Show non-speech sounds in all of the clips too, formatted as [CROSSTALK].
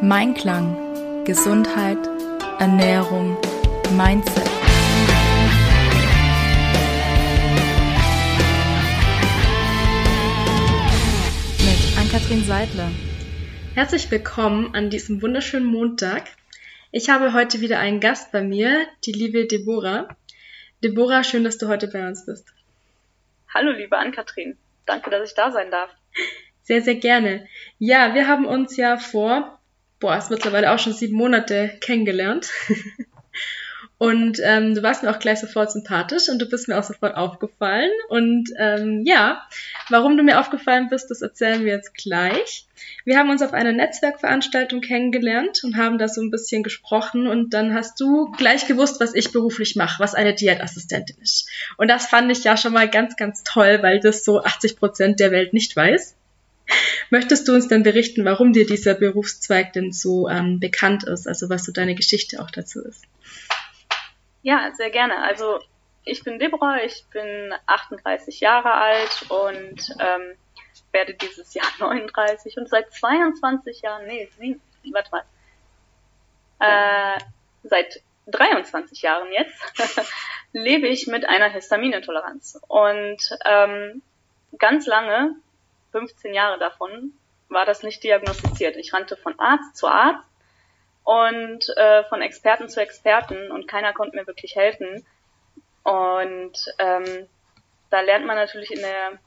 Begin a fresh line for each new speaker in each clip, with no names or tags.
Mein Klang. Gesundheit, Ernährung, Mindset. Mit Ann-Kathrin Seidler.
Herzlich willkommen an diesem wunderschönen Montag. Ich habe heute wieder einen Gast bei mir, die liebe Deborah. Deborah, schön, dass du heute bei uns bist.
Hallo, liebe Ann-Kathrin. Danke, dass ich da sein darf.
Sehr, sehr gerne. Ja, wir haben uns ja vor, boah, ist mittlerweile auch schon sieben Monate kennengelernt. [LAUGHS] Und ähm, du warst mir auch gleich sofort sympathisch und du bist mir auch sofort aufgefallen. Und ähm, ja, warum du mir aufgefallen bist, das erzählen wir jetzt gleich. Wir haben uns auf einer Netzwerkveranstaltung kennengelernt und haben da so ein bisschen gesprochen und dann hast du gleich gewusst, was ich beruflich mache, was eine Diätassistentin ist. Und das fand ich ja schon mal ganz, ganz toll, weil das so 80 Prozent der Welt nicht weiß. Möchtest du uns dann berichten, warum dir dieser Berufszweig denn so ähm, bekannt ist, also was so deine Geschichte auch dazu ist?
Ja, sehr gerne. Also ich bin Deborah, ich bin 38 Jahre alt und ähm, werde dieses Jahr [LAUGHS] 39 und seit 22 Jahren, nee, sieben, warte mal, äh, seit 23 Jahren jetzt [LAUGHS] lebe ich mit einer Histaminintoleranz und ähm, ganz lange, 15 Jahre davon, war das nicht diagnostiziert. Ich rannte von Arzt zu Arzt und äh, von Experten zu Experten und keiner konnte mir wirklich helfen. Und ähm, da lernt man natürlich in der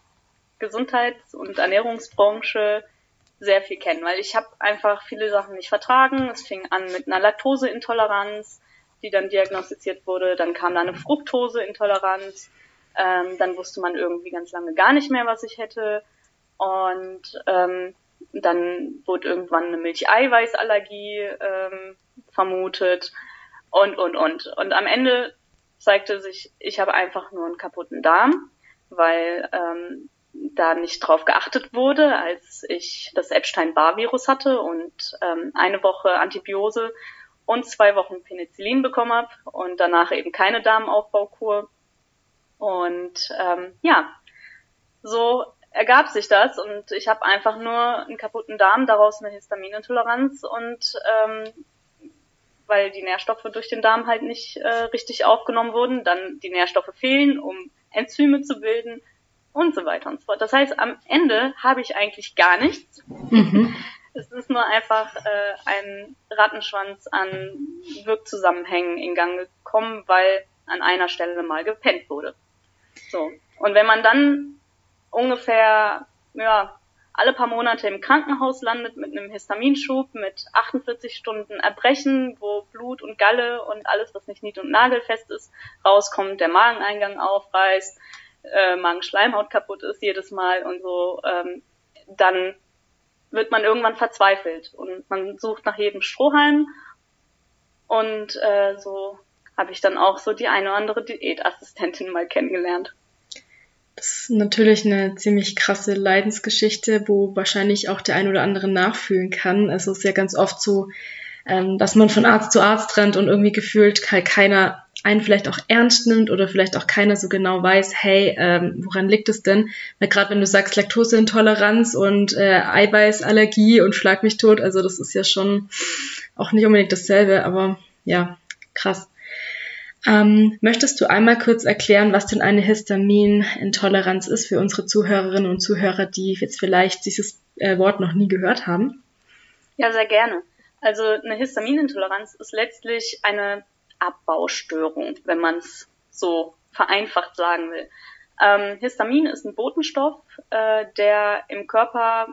Gesundheits- und Ernährungsbranche sehr viel kennen, weil ich habe einfach viele Sachen nicht vertragen. Es fing an mit einer Laktoseintoleranz, die dann diagnostiziert wurde. Dann kam da eine Fructoseintoleranz. Ähm, dann wusste man irgendwie ganz lange gar nicht mehr, was ich hätte. Und ähm, dann wurde irgendwann eine Milcheiweißallergie ähm, vermutet und, und, und. Und am Ende zeigte sich, ich habe einfach nur einen kaputten Darm, weil ähm, da nicht drauf geachtet wurde, als ich das Epstein-Barr-Virus hatte und ähm, eine Woche Antibiose und zwei Wochen Penicillin bekommen habe und danach eben keine Darmaufbaukur. Und ähm, ja, so ergab sich das und ich habe einfach nur einen kaputten Darm, daraus eine Histaminintoleranz und ähm, weil die Nährstoffe durch den Darm halt nicht äh, richtig aufgenommen wurden, dann die Nährstoffe fehlen, um Enzyme zu bilden und so weiter und so fort. Das heißt, am Ende habe ich eigentlich gar nichts. Mhm. [LAUGHS] Es ist nur einfach äh, ein Rattenschwanz an Wirkzusammenhängen in Gang gekommen, weil an einer Stelle mal gepennt wurde. So. Und wenn man dann ungefähr ja, alle paar Monate im Krankenhaus landet mit einem Histaminschub, mit 48 Stunden Erbrechen, wo Blut und Galle und alles, was nicht nied- und nagelfest ist, rauskommt, der Mageneingang aufreißt, äh, Magenschleimhaut kaputt ist jedes Mal und so, ähm, dann wird man irgendwann verzweifelt und man sucht nach jedem Strohhalm und äh, so habe ich dann auch so die eine oder andere Diätassistentin mal kennengelernt.
Das ist natürlich eine ziemlich krasse Leidensgeschichte, wo wahrscheinlich auch der ein oder andere nachfühlen kann. Also es ist ja ganz oft so, ähm, dass man von Arzt zu Arzt rennt und irgendwie gefühlt keiner einen vielleicht auch ernst nimmt oder vielleicht auch keiner so genau weiß, hey, ähm, woran liegt es denn? Weil gerade wenn du sagst Laktoseintoleranz und äh, Eiweißallergie und schlag mich tot, also das ist ja schon auch nicht unbedingt dasselbe, aber ja, krass. Ähm, möchtest du einmal kurz erklären, was denn eine Histaminintoleranz ist für unsere Zuhörerinnen und Zuhörer, die jetzt vielleicht dieses äh, Wort noch nie gehört haben?
Ja, sehr gerne. Also eine Histaminintoleranz ist letztlich eine Abbaustörung, wenn man es so vereinfacht sagen will. Ähm, Histamin ist ein Botenstoff, äh, der im Körper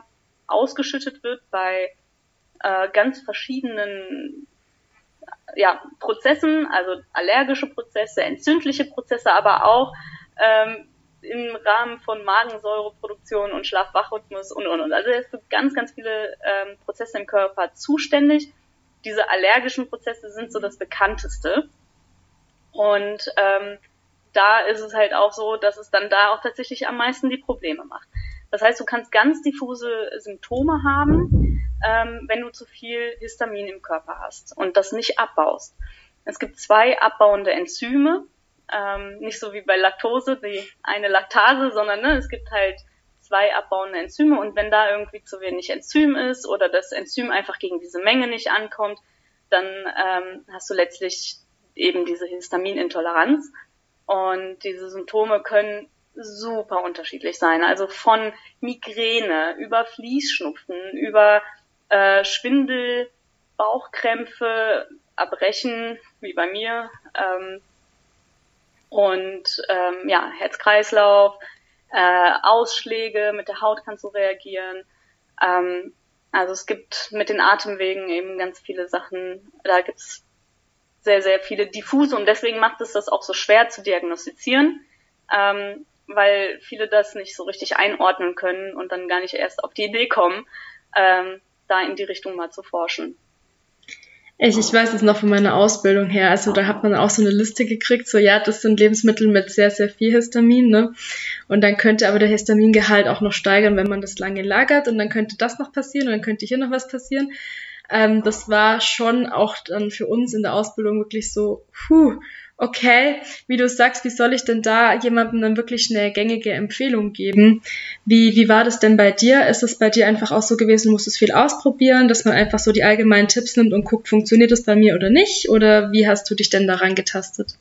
ausgeschüttet wird bei äh, ganz verschiedenen ja, Prozessen, also allergische Prozesse, entzündliche Prozesse, aber auch ähm, im Rahmen von Magensäureproduktion und Schlaf-Wach-Rhythmus und, und, und. Also es gibt ganz, ganz viele ähm, Prozesse im Körper zuständig. Diese allergischen Prozesse sind so das bekannteste. Und ähm, da ist es halt auch so, dass es dann da auch tatsächlich am meisten die Probleme macht. Das heißt, du kannst ganz diffuse Symptome haben, ähm, wenn du zu viel Histamin im Körper hast und das nicht abbaust. Es gibt zwei abbauende Enzyme, ähm, nicht so wie bei Laktose, die eine Laktase, sondern ne, es gibt halt 2 abbauende Enzyme und wenn da irgendwie zu wenig Enzym ist oder das Enzym einfach gegen diese Menge nicht ankommt, dann ähm, hast du letztlich eben diese Histaminintoleranz. Und diese Symptome können super unterschiedlich sein. Also von Migräne über Fließschnupfen, über äh, Schwindel, Bauchkrämpfe, Erbrechen, wie bei mir, ähm, und ähm, ja, Herz-Kreislauf, äh, Ausschläge, mit der Haut kannst du reagieren. Ähm, also es gibt mit den Atemwegen eben ganz viele Sachen. Da gibt's sehr, sehr viele diffuse und deswegen macht es das auch so schwer zu diagnostizieren, ähm, weil viele das nicht so richtig einordnen können und dann gar nicht erst auf die Idee kommen, ähm, da in die Richtung mal zu forschen.
Ich, ich weiß es noch von meiner Ausbildung her. Also da hat man auch so eine Liste gekriegt, so ja, das sind Lebensmittel mit sehr, sehr viel Histamin, ne? Und dann könnte aber der Histamingehalt auch noch steigern, wenn man das lange lagert und dann könnte das noch passieren und dann könnte hier noch was passieren. Ähm, das war schon auch dann für uns in der Ausbildung wirklich so, puh, okay, wie du sagst, wie soll ich denn da jemandem dann wirklich eine gängige Empfehlung geben? Wie, wie war das denn bei dir? Ist es bei dir einfach auch so gewesen, musst du es viel ausprobieren, dass man einfach so die allgemeinen Tipps nimmt und guckt, funktioniert es bei mir oder nicht? Oder wie hast du dich denn daran getastet?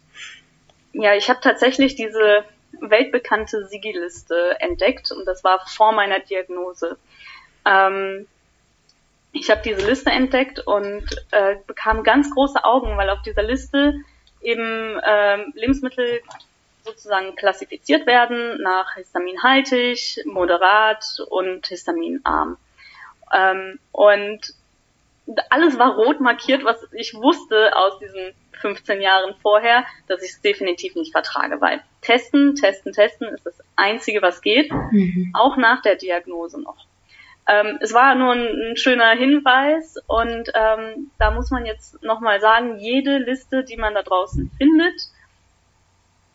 Ja, ich habe tatsächlich diese weltbekannte Sigi-Liste entdeckt und das war vor meiner Diagnose. Ähm, ich habe diese Liste entdeckt und äh, bekam ganz große Augen, weil auf dieser Liste eben ähm, Lebensmittel sozusagen klassifiziert werden nach histaminhaltig, moderat und histaminarm. Ähm, und alles war rot markiert, was ich wusste aus diesen 15 Jahren vorher, dass ich es definitiv nicht vertrage, weil testen, testen, testen ist das Einzige, was geht, mhm. auch nach der Diagnose noch. Ähm, es war nur ein, ein, schöner Hinweis und ähm, da muss man jetzt nochmal sagen, jede Liste, die man da draußen findet,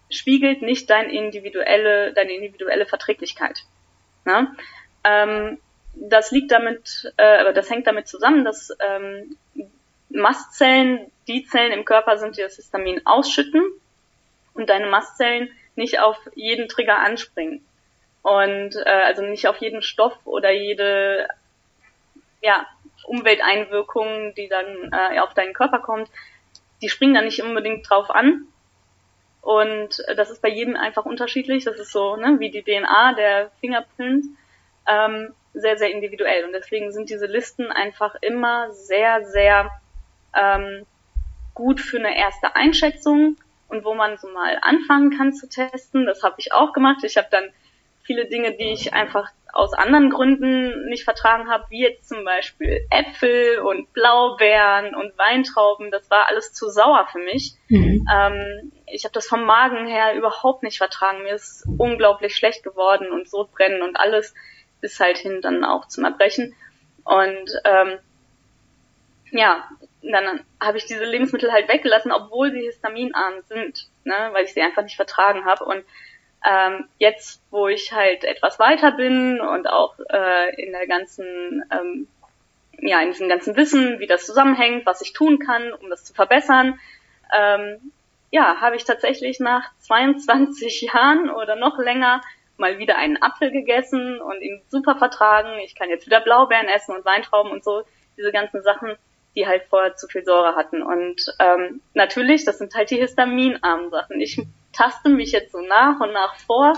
spiegelt nicht dein individuelle, deine individuelle Verträglichkeit. Ne? Ähm, das liegt damit, äh, das hängt damit zusammen, dass ähm, Mastzellen die Zellen im Körper sind, die das Histamin ausschütten und deine Mastzellen nicht auf jeden Trigger anspringen und äh, also nicht auf jeden Stoff oder jede ja, Umwelteinwirkung, die dann äh, auf deinen Körper kommt, die springen da nicht unbedingt drauf an. Und äh, das ist bei jedem einfach unterschiedlich. Das ist so ne, wie die DNA, der Fingerprint, ähm, sehr, sehr individuell. Und deswegen sind diese Listen einfach immer sehr, sehr ähm, gut für eine erste Einschätzung und wo man so mal anfangen kann zu testen. Das habe ich auch gemacht. Ich habe dann viele Dinge, die ich einfach aus anderen Gründen nicht vertragen habe, wie jetzt zum Beispiel Äpfel und Blaubeeren und Weintrauben. Das war alles zu sauer für mich. Mhm. Ähm, ich habe das vom Magen her überhaupt nicht vertragen. Mir ist unglaublich schlecht geworden und Sodbrennen und alles bis halt hin dann auch zum Erbrechen. Und ähm, ja, dann habe ich diese Lebensmittel halt weggelassen, obwohl sie histaminarm sind, ne, weil ich sie einfach nicht vertragen habe. Und ähm, jetzt, wo ich halt etwas weiter bin und auch äh, in der ganzen, ähm, ja, in diesem ganzen Wissen, wie das zusammenhängt, was ich tun kann, um das zu verbessern, ähm, ja, habe ich tatsächlich nach 22 [LAUGHS] Jahren oder noch länger mal wieder einen Apfel gegessen und ihn super vertragen. Ich kann jetzt wieder Blaubeeren essen und Weintrauben und so, diese ganzen Sachen, die halt vorher zu viel Säure hatten. Und ähm, natürlich, das sind halt die histaminarmen Sachen. Ich taste mich jetzt so nach und nach vor,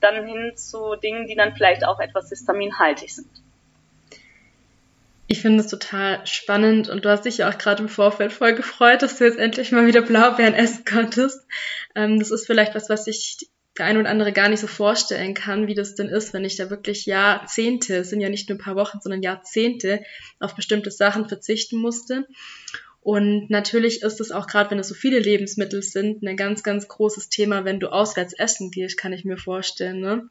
dann hin zu Dingen, die dann vielleicht auch etwas histaminhaltig sind.
Ich finde es total spannend und du hast dich ja auch gerade im Vorfeld voll gefreut, dass du jetzt endlich mal wieder Blaubeeren essen konntest. Ähm, das ist vielleicht was, was sich der ein oder andere gar nicht so vorstellen kann, wie das denn ist, wenn ich da wirklich Jahrzehnte, es sind ja nicht nur ein paar Wochen, sondern Jahrzehnte auf bestimmte Sachen verzichten musste. Und natürlich ist es auch gerade, wenn es so viele Lebensmittel sind, ein ganz, ganz großes Thema, wenn du auswärts essen gehst, kann ich mir vorstellen. Ne?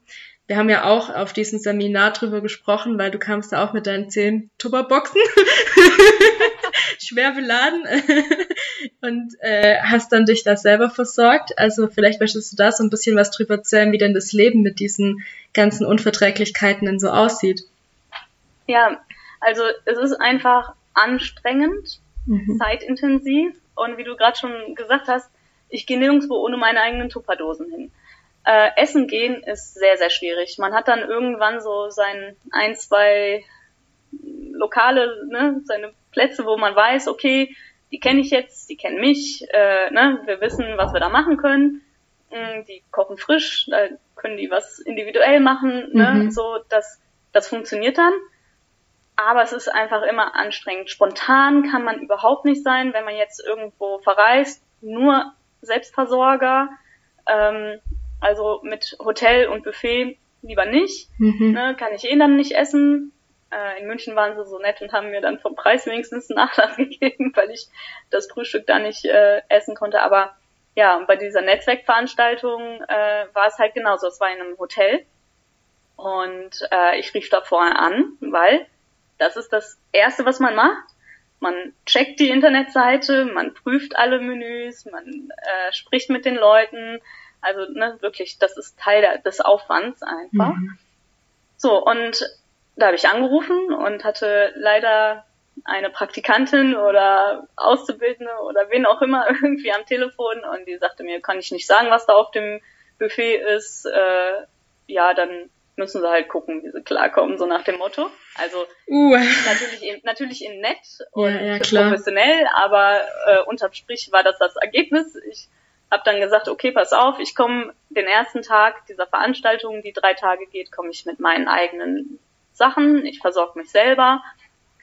Wir haben ja auch auf diesem Seminar drüber gesprochen, weil du kamst da auch mit deinen zehn Tupperboxen, [LAUGHS] schwer beladen und äh, hast dann dich da selber versorgt. Also vielleicht möchtest du da so ein bisschen was drüber erzählen, wie denn das Leben mit diesen ganzen Unverträglichkeiten denn so aussieht.
Ja, also es ist einfach anstrengend mhm. zeitintensiv und wie du gerade schon gesagt hast, ich gehe nirgendwo ohne meine eigenen Tupperdosen hin. Äh, Essen gehen ist sehr, sehr schwierig. Man hat dann irgendwann so sein ein, zwei Lokale, ne, seine Plätze, wo man weiß, okay, die kenne ich jetzt, die kennen mich, äh, ne, wir wissen, was wir da machen können. Mm, die kochen frisch, da können die was individuell machen, ne, mhm. so, das, das funktioniert dann. Aber es ist einfach immer anstrengend. Spontan kann man überhaupt nicht sein, wenn man jetzt irgendwo verreist, nur Selbstversorger, ähm, also mit Hotel und Buffet lieber nicht, mhm. ne, kann ich eh dann nicht essen. Äh, in München waren sie so nett und haben mir dann vom Preis wenigstens einen Nachlass [LAUGHS] gegeben, weil ich das Frühstück da nicht äh, essen konnte. Aber ja, bei dieser Netzwerkveranstaltung äh, war es halt genauso. Es war in einem Hotel und äh, ich rief da vorher an, weil das ist das Erste, was man macht. Man checkt die Internetseite, man prüft alle Menüs, man äh, spricht mit den Leuten. Also ne, wirklich, das ist Teil der, des Aufwands einfach. Mhm. So, und da habe ich angerufen und hatte leider eine Praktikantin oder Auszubildende oder wen auch immer [LAUGHS] irgendwie am Telefon und die sagte mir, kann ich nicht sagen, was da auf dem Buffet ist. Äh, ja, dann müssen sie halt gucken, wie sie klarkommen, so nach dem Motto. Also uh. natürlich, in, natürlich in nett und ja, ja, professionell, aber äh, unterm Strich war das das Ergebnis. Ich habe dann gesagt, okay, pass auf, ich komme den ersten Tag dieser Veranstaltung, die drei Tage geht, komme ich mit meinen eigenen Sachen, ich versorge mich selber,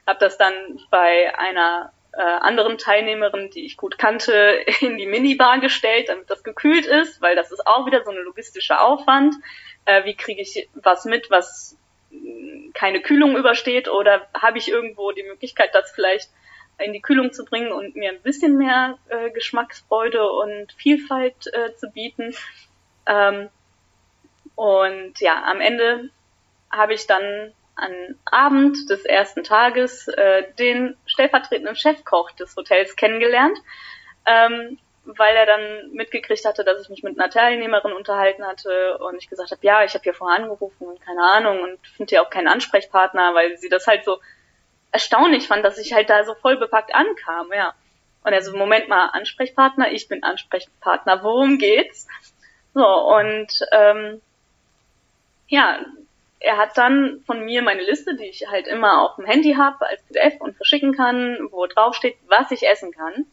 habe das dann bei einer äh, anderen Teilnehmerin, die ich gut kannte, [LAUGHS] in die Minibar gestellt, damit das gekühlt ist, weil das ist auch wieder so ein logistischer Aufwand. Äh, wie kriege ich was mit, was mm, keine Kühlung übersteht oder habe ich irgendwo die Möglichkeit, das vielleicht in die Kühlung zu bringen und mir ein bisschen mehr äh, Geschmacksfreude und Vielfalt äh, zu bieten. Ähm, und ja, am Ende habe ich dann am Abend des ersten Tages äh, den stellvertretenden Chefkoch des Hotels kennengelernt, ähm, weil er dann mitgekriegt hatte, dass ich mich mit einer Teilnehmerin unterhalten hatte und ich gesagt habe, ja, ich habe hier vorher angerufen und keine Ahnung und finde hier auch keinen Ansprechpartner, weil sie das halt so erstaunlich fand, dass ich halt da so voll bepackt ankam, ja. Und er so, Moment mal, Ansprechpartner, ich bin Ansprechpartner, worum geht's? So, und ähm, ja, er hat dann von mir meine Liste, die ich halt immer auf dem Handy habe als PDF und verschicken kann, wo drauf steht, was ich essen kann,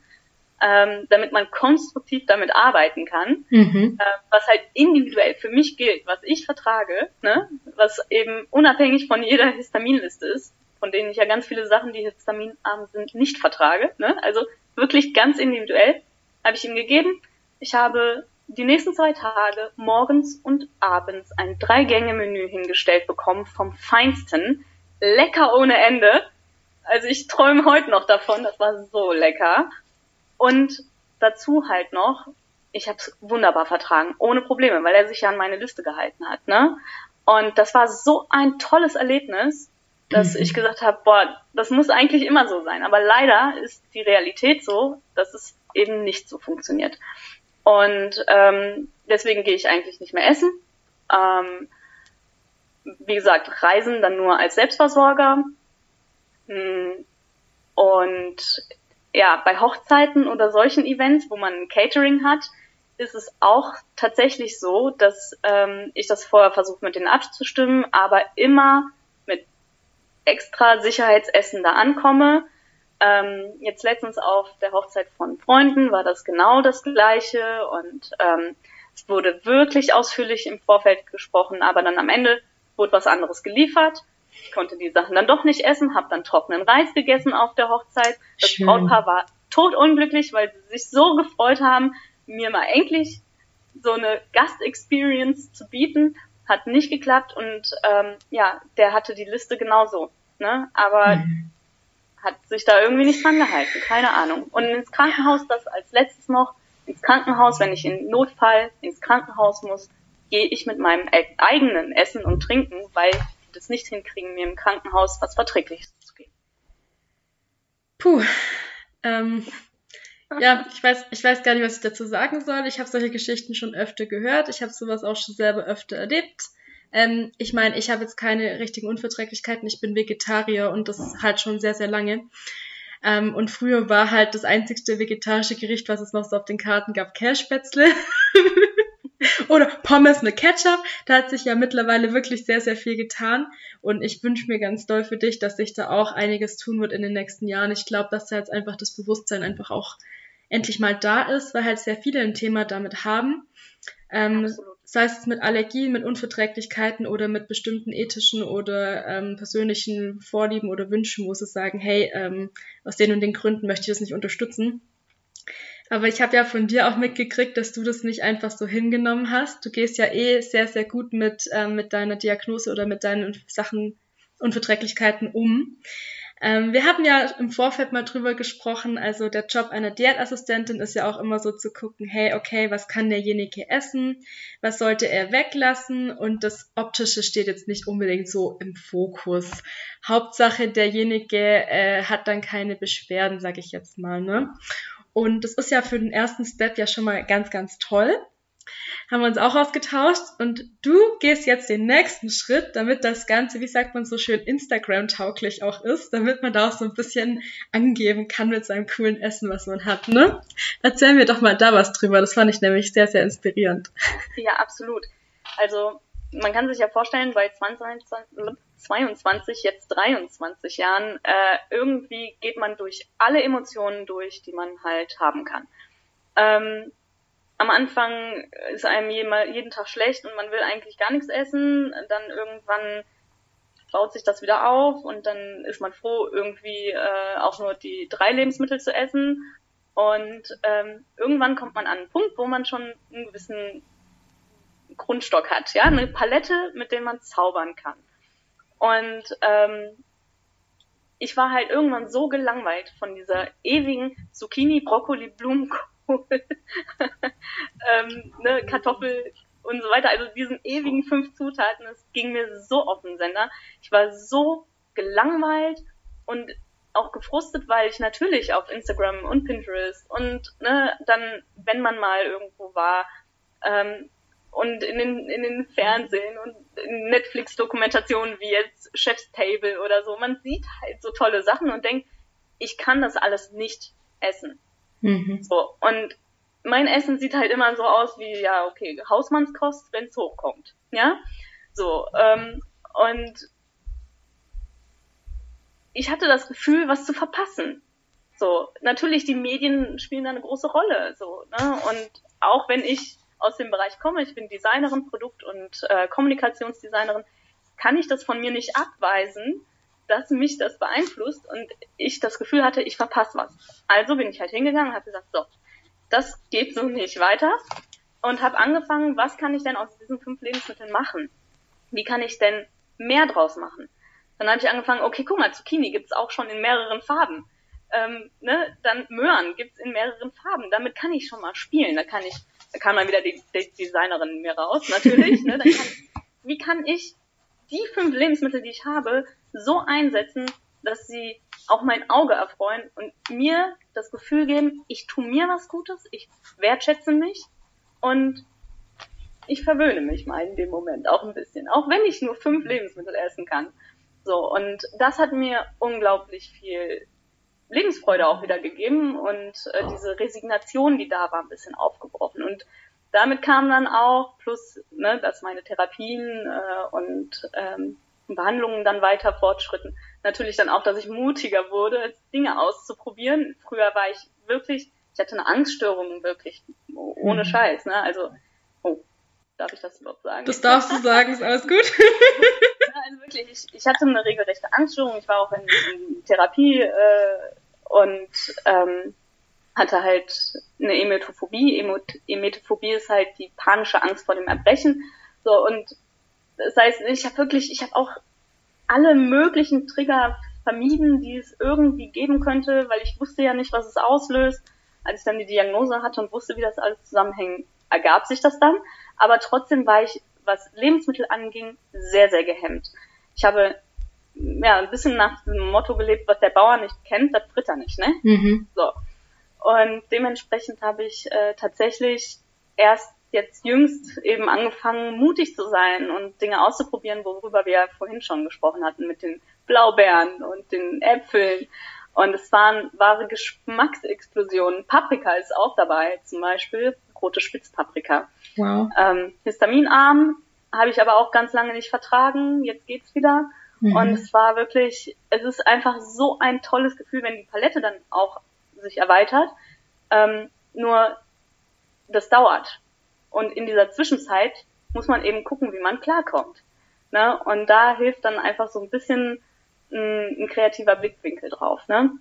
ähm, damit man konstruktiv damit arbeiten kann, mhm. äh, was halt individuell für mich gilt, was ich vertrage, ne, was eben unabhängig von jeder Histaminliste ist, von denen ich ja ganz viele Sachen, die histaminarm sind, nicht vertrage. Ne? Also wirklich ganz individuell habe ich ihm gegeben. Ich habe die nächsten zwei Tage morgens und abends ein Drei-Gänge-Menü hingestellt bekommen vom Feinsten. Lecker ohne Ende. Also ich träume heute noch davon, das war so lecker. Und dazu halt noch, ich habe es wunderbar vertragen, ohne Probleme, weil er sich ja an meine Liste gehalten hat. Ne? Und das war so ein tolles Erlebnis, dass mhm. ich gesagt habe, boah, das muss eigentlich immer so sein. Aber leider ist die Realität so, dass es eben nicht so funktioniert. Und ähm, deswegen gehe ich eigentlich nicht mehr essen. Ähm, wie gesagt, Reisen dann nur als Selbstversorger. Hm, und ja, bei Hochzeiten oder solchen Events, wo man Catering hat, ist es auch tatsächlich so, dass ähm, ich das vorher versuche mit denen abzustimmen, aber immer mit extra Sicherheitsessen da ankomme ähm, jetzt letztens auf der Hochzeit von Freunden war das genau das Gleiche und ähm, es wurde wirklich ausführlich im Vorfeld gesprochen, aber dann am Ende wurde was anderes geliefert. Ich konnte die Sachen dann doch nicht essen, habe dann trockenen Reis gegessen auf der Hochzeit. Das Schön. Brautpaar war totunglücklich, weil sie sich so gefreut haben, mir mal endlich so eine Gastexperience zu bieten. Hat nicht geklappt und ähm, ja, der hatte die Liste genauso. Ne? Aber mhm hat sich da irgendwie nicht dran gehalten, keine Ahnung. Und ins Krankenhaus, das als letztes noch, ins Krankenhaus, wenn ich in Notfall ins Krankenhaus muss, gehe ich mit meinem e-, eigenen Essen und Trinken, weil die das nicht hinkriegen, mir im Krankenhaus was Verträgliches zu geben.
Puh. Ähm, ja, ich weiß, ich weiß gar nicht, was ich dazu sagen soll. Ich habe solche Geschichten schon öfter gehört. Ich habe sowas auch schon selber öfter erlebt. Ähm, ich meine, ich habe jetzt keine richtigen Unverträglichkeiten, ich bin Vegetarier und das halt schon sehr, sehr lange. Ähm, und früher war halt das einzigste vegetarische Gericht, was es noch so auf den Karten gab, Kässpätzle. [LAUGHS] Oder Pommes mit Ketchup. Da hat sich ja mittlerweile wirklich sehr, sehr viel getan. Und ich wünsche mir ganz doll für dich, dass sich da auch einiges tun wird in den nächsten Jahren. Ich glaube, dass da jetzt einfach das Bewusstsein einfach auch endlich mal da ist, weil halt sehr viele ein Thema damit haben. Ähm, sei es mit Allergien, mit Unverträglichkeiten oder mit bestimmten ethischen oder ähm, persönlichen Vorlieben oder Wünschen, wo sie sagen, hey, ähm, aus den und den Gründen möchte ich das nicht unterstützen. Aber ich habe ja von dir auch mitgekriegt, dass du das nicht einfach so hingenommen hast. Du gehst ja eh sehr, sehr gut mit, ähm, mit deiner Diagnose oder mit deinen Sachen, Unverträglichkeiten um. Ähm, wir hatten ja im Vorfeld mal drüber gesprochen, also der Job einer Diätassistentin ist ja auch immer so zu gucken, hey, okay, was kann derjenige essen, was sollte er weglassen und das Optische steht jetzt nicht unbedingt so im Fokus. Hauptsache, derjenige äh, hat dann keine Beschwerden, sage ich jetzt mal, ne? Und das ist ja für den ersten Step ja schon mal ganz, ganz toll. Haben wir uns auch ausgetauscht und du gehst jetzt den nächsten Schritt, damit das Ganze, wie sagt man so schön, Instagram-tauglich auch ist, damit man da auch so ein bisschen angeben kann mit seinem coolen Essen, was man hat, ne? Erzähl mir doch mal da was drüber, das fand ich nämlich sehr, sehr inspirierend.
Ja, absolut. Also, man kann sich ja vorstellen, bei 20, 22, jetzt 23 Jahren, äh, irgendwie geht man durch alle Emotionen durch, die man halt haben kann. Ähm, am Anfang ist einem jeden Tag schlecht und man will eigentlich gar nichts essen. Dann irgendwann baut sich das wieder auf und dann ist man froh, irgendwie äh, auch nur die drei Lebensmittel zu essen. Und ähm, irgendwann kommt man an einen Punkt, wo man schon einen gewissen Grundstock hat, ja, eine Palette, mit der man zaubern kann. Und ähm, ich war halt irgendwann so gelangweilt von dieser ewigen Zucchini, Brokkoli, Blumenkohl, [LAUGHS] ähm, ne, Kartoffel und so weiter. Also diesen ewigen fünf Zutaten, es ging mir so auf den Sender. Ich war so gelangweilt und auch gefrustet, weil ich natürlich auf Instagram und Pinterest und ne, dann, wenn man mal irgendwo war, ähm, und in den, in den Fernsehen und Netflix-Dokumentationen wie jetzt Chef's Table oder so. Man sieht halt so tolle Sachen und denkt, ich kann das alles nicht essen. Mhm. So, und mein Essen sieht halt immer so aus wie, ja, okay, Hausmannskost, wenn's hochkommt. Ja? So, ähm, und ich hatte das Gefühl, was zu verpassen. So, natürlich, die Medien spielen da eine große Rolle, so, ne? Und auch wenn ich aus dem Bereich komme, ich bin Designerin, Produkt- und äh, Kommunikationsdesignerin, kann ich das von mir nicht abweisen, dass mich das beeinflusst und ich das Gefühl hatte, ich verpasse was. Also bin ich halt hingegangen und habe gesagt, so, das geht so nicht weiter und habe angefangen, was kann ich denn aus diesen fünf Lebensmitteln machen? Wie kann ich denn mehr draus machen? Dann habe ich angefangen, okay, guck mal, Zucchini gibt's auch schon in mehreren Farben. Ähm, ne? Dann Möhren gibt's in mehreren Farben. Damit kann ich schon mal spielen. Da kann ich da kam dann wieder die, die Designerin in mir raus, natürlich. ne? Kann, [LAUGHS] wie kann ich die fünf Lebensmittel, die ich habe, so einsetzen, dass sie auch mein Auge erfreuen und mir das Gefühl geben, ich tue mir was Gutes, ich wertschätze mich und ich verwöhne mich mal in dem Moment auch ein bisschen, auch wenn ich nur fünf Lebensmittel essen kann. So, und das hat mir unglaublich viel Lebensfreude auch wieder gegeben und äh, diese Resignation, die da war, ein bisschen aufgebrochen. Und damit kam dann auch, plus, ne, dass meine Therapien äh, und ähm, Behandlungen dann weiter fortschritten, natürlich dann auch, dass ich mutiger wurde, Dinge auszuprobieren. Früher war ich wirklich, ich hatte eine Angststörung wirklich, ohne mhm. Scheiß, ne? Also, oh, darf ich das überhaupt sagen?
Das darfst du sagen, ist alles gut. [LAUGHS]
ja, also wirklich, ich, ich hatte eine regelrechte Angststörung, ich war auch in, in Therapie äh, und ähm, hatte halt eine Emetophobie. Emetophobie ist halt die panische Angst vor dem Erbrechen. So und das heißt, ich habe wirklich, ich habe auch alle möglichen Trigger vermieden, die es irgendwie geben könnte, weil ich wusste ja nicht, was es auslöst. Als ich dann die Diagnose hatte und wusste, wie das alles zusammenhängt, ergab sich das dann. Aber trotzdem war ich, was Lebensmittel anging, sehr, sehr gehemmt. Ich habe ja, ein bisschen nach dem Motto gelebt, was der Bauer nicht kennt, das fritt er nicht, ne? Mhm. So. Und dementsprechend habe ich äh, tatsächlich erst jetzt jüngst eben angefangen, mutig zu sein und Dinge auszuprobieren, worüber wir ja vorhin schon gesprochen hatten, mit den Blaubeeren und den Äpfeln. Und es waren wahre Geschmacksexplosionen. Paprika ist auch dabei zum Beispiel. rote Spitzpaprika. Wow. Ähm, histaminarm habe ich aber auch ganz lange nicht vertragen. Jetzt geht's wieder. Mhm. Und es war wirklich, es ist einfach so ein tolles Gefühl, wenn die Palette dann auch sich erweitert. Ähm, nur das dauert. Und in dieser Zwischenzeit muss man eben gucken, wie man klarkommt. Ne? Und da hilft dann einfach so ein bisschen ein, ein kreativer Blickwinkel drauf. Ne?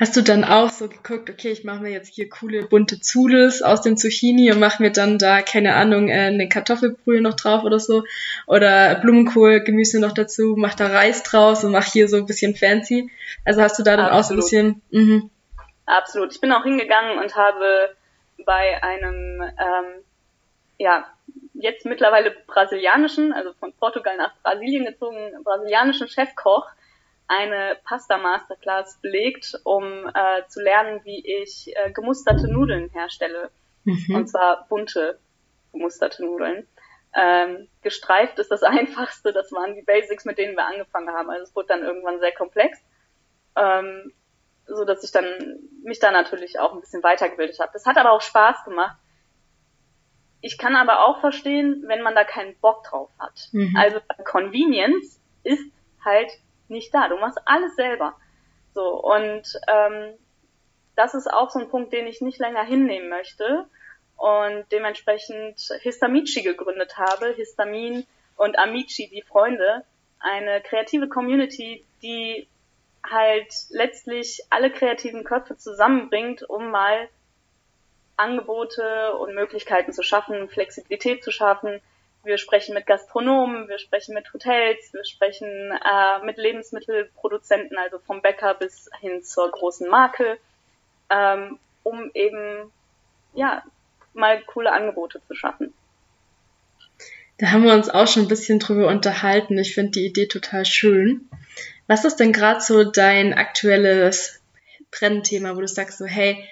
Hast du dann auch so geguckt, okay, ich mache mir jetzt hier coole bunte Zules aus dem Zucchini und mache mir dann da, keine Ahnung, äh, eine Kartoffelbrühe noch drauf oder so oder Blumenkohl, Gemüse noch dazu, mach da Reis draus und mach hier so ein bisschen fancy. Also hast du da dann Absolut. auch so ein bisschen... Mhm.
Absolut. Ich bin auch hingegangen und habe bei einem, ähm, ja, jetzt mittlerweile brasilianischen, also von Portugal nach Brasilien gezogen, brasilianischen Chefkoch eine Pasta Masterclass belegt, um äh, zu lernen, wie ich äh, gemusterte Nudeln herstelle. Mhm. Und zwar bunte gemusterte Nudeln. Ähm, gestreift ist das [LAUGHS] einfachste, das waren die Basics, mit denen wir angefangen haben. Also es wurde dann irgendwann sehr komplex. Ähm, so dass ich dann mich da natürlich auch ein bisschen weitergebildet habe. Das hat aber auch Spaß gemacht. Ich kann aber auch verstehen, wenn man da keinen Bock drauf hat. Mhm. Also Convenience ist halt nicht da. Du machst alles selber. So, und ähm, das ist auch so ein Punkt, den ich nicht länger hinnehmen möchte und dementsprechend Histamici gegründet habe. Histamin und Amici, die Freunde, eine kreative Community, die halt letztlich alle kreativen Köpfe zusammenbringt, um mal Angebote und Möglichkeiten zu schaffen, Flexibilität zu schaffen, wir sprechen mit Gastronomen, wir sprechen mit Hotels, wir sprechen äh, mit Lebensmittelproduzenten, also vom Bäcker bis hin zur großen Marke, ähm, um eben ja mal coole Angebote zu schaffen.
Da haben wir uns auch schon ein bisschen drüber unterhalten. Ich finde die Idee total schön. Was ist denn gerade so dein aktuelles Trendthema, wo du sagst so, hey,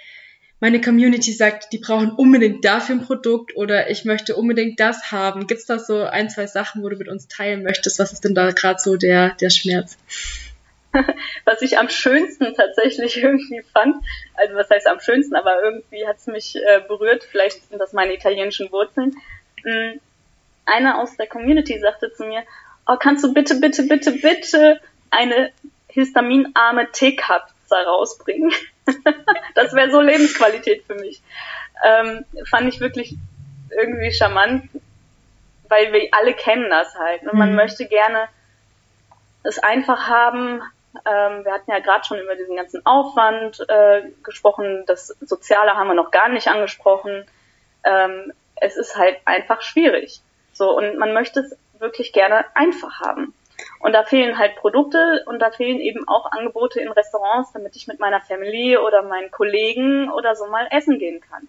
meine Community sagt, die brauchen unbedingt dafür ein Produkt oder ich möchte unbedingt das haben. Gibt es da so ein, zwei Sachen, wo du mit uns teilen möchtest? Was ist denn da gerade so der, der Schmerz? [LAUGHS]
was ich am schönsten tatsächlich irgendwie fand, also was heißt am schönsten, aber irgendwie hat es mich äh, berührt, vielleicht sind das meine italienischen Wurzeln. Mhm. Einer aus der Community sagte zu mir, oh, kannst du bitte, bitte, bitte, bitte eine histaminarme Teekapsel rausbringen? [LAUGHS] das wäre so Lebensqualität für mich. Ähm, fand ich wirklich irgendwie charmant, weil wir alle kennen das halt. Und man mhm. möchte gerne es einfach haben. Ähm, wir hatten ja gerade schon über diesen ganzen Aufwand äh, gesprochen. Das Soziale haben wir noch gar nicht angesprochen. Ähm, es ist halt einfach schwierig. So, und man möchte es wirklich gerne einfach haben. Und da fehlen halt Produkte und da fehlen eben auch Angebote in Restaurants, damit ich mit meiner Family oder meinen Kollegen oder so mal essen gehen kann.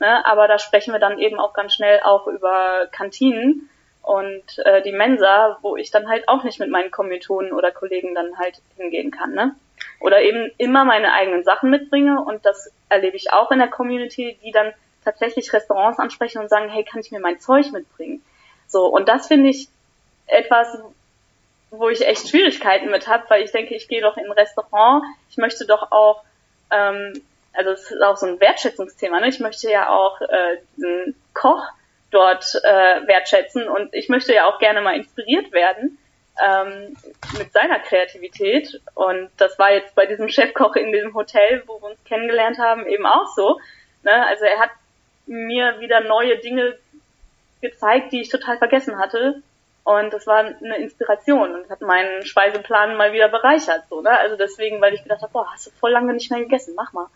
Ne? Aber da sprechen wir dann eben auch ganz schnell auch über Kantinen und äh, die Mensa, wo ich dann halt auch nicht mit meinen Kommilitonen oder Kollegen dann halt hingehen kann. Ne? Oder eben immer meine eigenen Sachen mitbringe und das erlebe ich auch in der Community, die dann tatsächlich Restaurants ansprechen und sagen, hey, kann ich mir mein Zeug mitbringen? So, und das finde ich etwas, wo ich echt Schwierigkeiten mit habe, weil ich denke, ich gehe doch in ein Restaurant, ich möchte doch auch, ähm, also es ist auch so ein Wertschätzungsthema, ne? ich möchte ja auch äh, diesen Koch dort äh, wertschätzen und ich möchte ja auch gerne mal inspiriert werden ähm, mit seiner Kreativität und das war jetzt bei diesem Chefkoch in diesem Hotel, wo wir uns kennengelernt haben, eben auch so. Ne? Also er hat mir wieder neue Dinge gezeigt, die ich total vergessen hatte und das war eine Inspiration und hat meinen Speiseplan mal wieder bereichert. So, ne? Also deswegen, weil ich gedacht habe, boah, hast du voll lange nicht mehr gegessen, mach mal.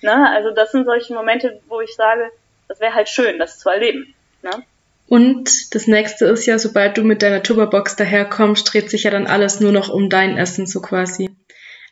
Ne? Also das sind solche Momente, wo ich sage, das wäre halt schön, das zu erleben. Ne?
Und das nächste ist ja, sobald du mit deiner Tupperbox daherkommst, dreht sich ja dann alles nur noch um dein Essen so quasi.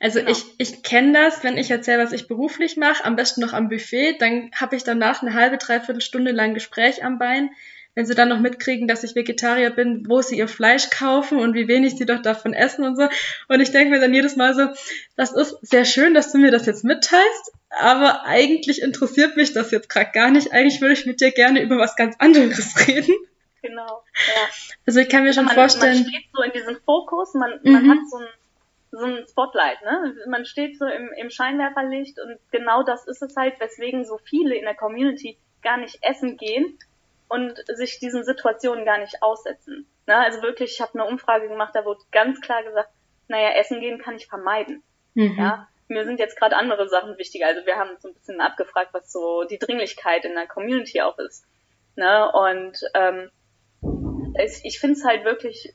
Also genau. ich, ich kenne das, wenn ich erzähle, was ich beruflich mache, am besten noch am Buffet, dann habe ich danach eine halbe, dreiviertel Stunde lang Gespräch am Bein wenn sie dann noch mitkriegen, dass ich Vegetarier bin, wo sie ihr Fleisch kaufen und wie wenig sie doch davon essen und so. Und ich denke mir dann jedes Mal so, das ist sehr schön, dass du mir das jetzt mitteilst, aber eigentlich interessiert mich das jetzt gerade gar nicht. Eigentlich würde ich mit dir gerne über was ganz anderes [LAUGHS] reden.
Genau, ja.
Also ich kann mir schon
man,
vorstellen.
Man steht so in diesem Fokus, man, mhm. man hat so ein, so ein Spotlight, ne? Man steht so im, im Scheinwerferlicht und genau das ist es halt, weswegen so viele in der Community gar nicht essen gehen und sich diesen Situationen gar nicht aussetzen. Ne? Also wirklich, ich habe eine Umfrage gemacht, da wurde ganz klar gesagt, naja, essen gehen kann ich vermeiden. Mhm. Ja, mir sind jetzt gerade andere Sachen wichtiger. Also wir haben so ein bisschen abgefragt, was so die Dringlichkeit in der Community auch ist. Ne? Und ähm, ich, ich finde es halt wirklich